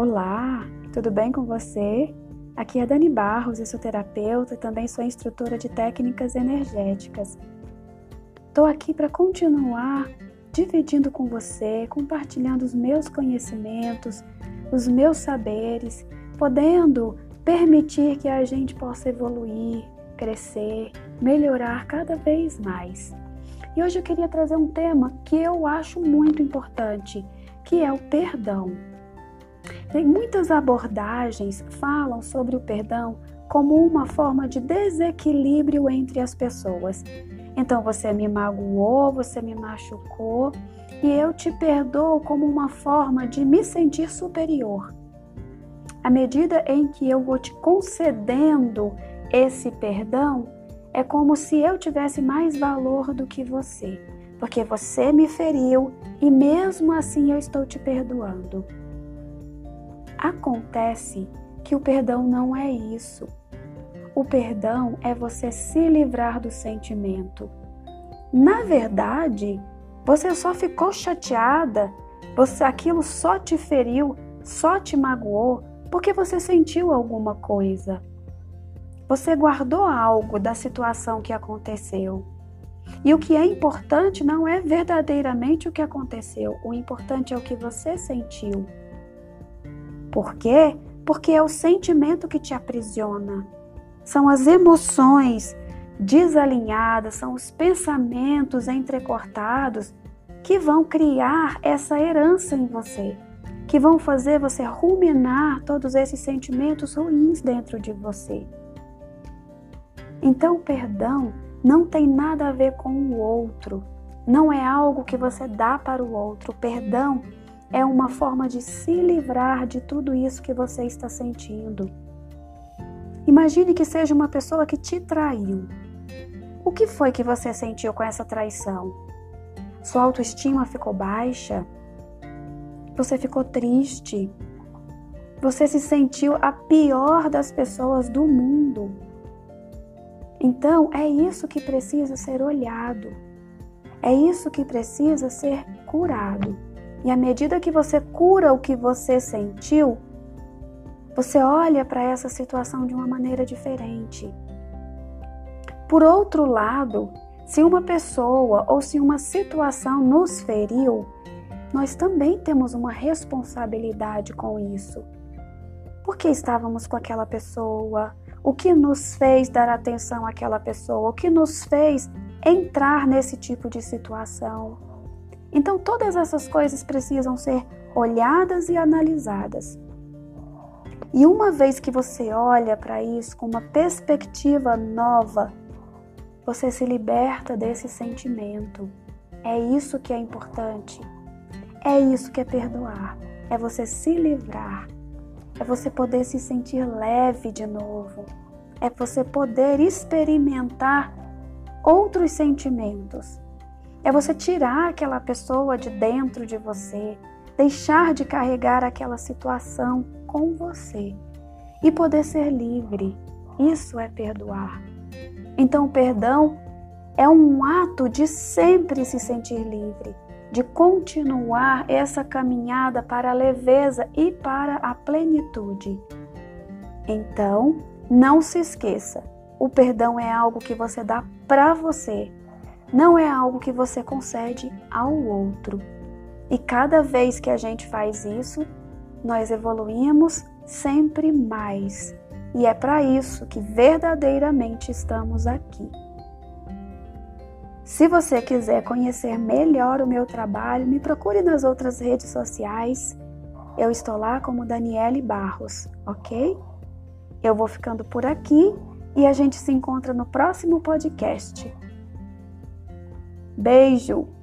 Olá, tudo bem com você? Aqui é Dani Barros, eu sou terapeuta e também sou instrutora de técnicas energéticas. Estou aqui para continuar dividindo com você, compartilhando os meus conhecimentos, os meus saberes, podendo permitir que a gente possa evoluir, crescer, melhorar cada vez mais. E hoje eu queria trazer um tema que eu acho muito importante, que é o perdão. Muitas abordagens falam sobre o perdão como uma forma de desequilíbrio entre as pessoas. Então você me magoou, você me machucou e eu te perdoo como uma forma de me sentir superior. À medida em que eu vou te concedendo esse perdão, é como se eu tivesse mais valor do que você, porque você me feriu e mesmo assim eu estou te perdoando. Acontece que o perdão não é isso. O perdão é você se livrar do sentimento. Na verdade, você só ficou chateada, você aquilo só te feriu, só te magoou porque você sentiu alguma coisa. Você guardou algo da situação que aconteceu. E o que é importante não é verdadeiramente o que aconteceu, o importante é o que você sentiu. Por quê? Porque é o sentimento que te aprisiona. São as emoções desalinhadas, são os pensamentos entrecortados que vão criar essa herança em você, que vão fazer você ruminar todos esses sentimentos ruins dentro de você. Então, o perdão não tem nada a ver com o outro, não é algo que você dá para o outro. O perdão é uma forma de se livrar de tudo isso que você está sentindo. Imagine que seja uma pessoa que te traiu. O que foi que você sentiu com essa traição? Sua autoestima ficou baixa? Você ficou triste? Você se sentiu a pior das pessoas do mundo? Então, é isso que precisa ser olhado. É isso que precisa ser curado. E à medida que você cura o que você sentiu, você olha para essa situação de uma maneira diferente. Por outro lado, se uma pessoa ou se uma situação nos feriu, nós também temos uma responsabilidade com isso. Por que estávamos com aquela pessoa? O que nos fez dar atenção àquela pessoa? O que nos fez entrar nesse tipo de situação? Então, todas essas coisas precisam ser olhadas e analisadas. E uma vez que você olha para isso com uma perspectiva nova, você se liberta desse sentimento. É isso que é importante. É isso que é perdoar. É você se livrar. É você poder se sentir leve de novo. É você poder experimentar outros sentimentos é você tirar aquela pessoa de dentro de você, deixar de carregar aquela situação com você e poder ser livre. Isso é perdoar. Então, o perdão é um ato de sempre se sentir livre, de continuar essa caminhada para a leveza e para a plenitude. Então, não se esqueça: o perdão é algo que você dá para você não é algo que você concede ao outro. E cada vez que a gente faz isso, nós evoluímos sempre mais. E é para isso que verdadeiramente estamos aqui. Se você quiser conhecer melhor o meu trabalho, me procure nas outras redes sociais. Eu estou lá como Daniele Barros, ok? Eu vou ficando por aqui e a gente se encontra no próximo podcast. Beijo!